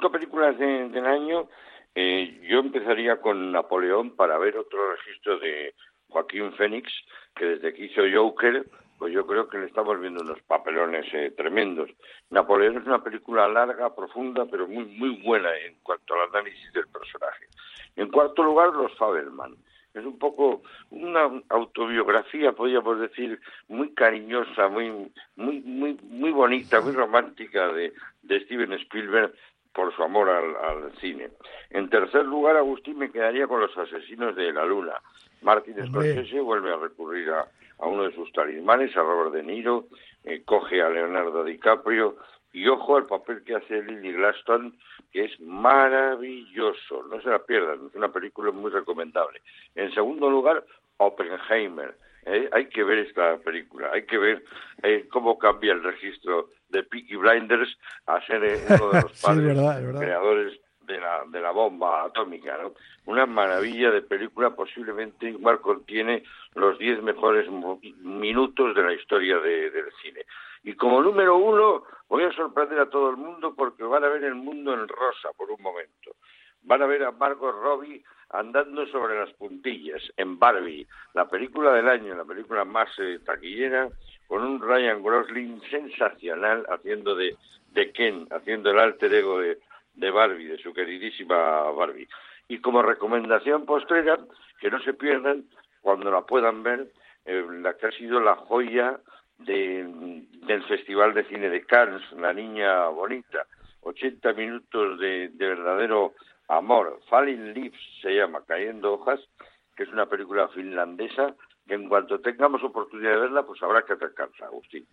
cinco películas del año, eh, yo empezaría con Napoleón para ver otro registro de Joaquín Fénix, que desde que hizo Joker, pues yo creo que le estamos viendo unos papelones eh, tremendos. Napoleón es una película larga, profunda, pero muy muy buena en cuanto al análisis del personaje. En cuarto lugar, Los Fabelman. Es un poco una autobiografía, podríamos decir, muy cariñosa, muy muy muy muy bonita, muy romántica de, de Steven Spielberg por su amor al, cine. En tercer lugar, Agustín me quedaría con Los Asesinos de la Luna. Martin Scorsese vuelve a recurrir a, uno de sus talismanes, a Robert De Niro, eh, coge a Leonardo DiCaprio y ojo al papel que hace Lily Glaston, que es maravilloso. No se la pierdan, es una película muy recomendable. En segundo lugar, Oppenheimer. Eh, hay que ver esta película, hay que ver eh, cómo cambia el registro de Peaky Blinders a ser uno de los padres creadores de la, de la bomba atómica, ¿no? Una maravilla de película, posiblemente igual contiene los diez mejores minutos de la historia del cine. Y como número uno, voy a sorprender a todo el mundo porque van a ver el mundo en rosa por un momento. Van a ver a Margot Robbie andando sobre las puntillas en Barbie, la película del año, la película más eh, taquillera, con un Ryan Gosling sensacional haciendo de, de Ken, haciendo el alter ego de, de Barbie, de su queridísima Barbie. Y como recomendación postrera, que no se pierdan cuando la puedan ver, eh, la que ha sido la joya de, del Festival de Cine de Cannes, La Niña Bonita. 80 minutos de, de verdadero amor. Falling Leaves se llama, Cayendo Hojas, que es una película finlandesa que en cuanto tengamos oportunidad de verla, pues habrá que acercarse, Agustín.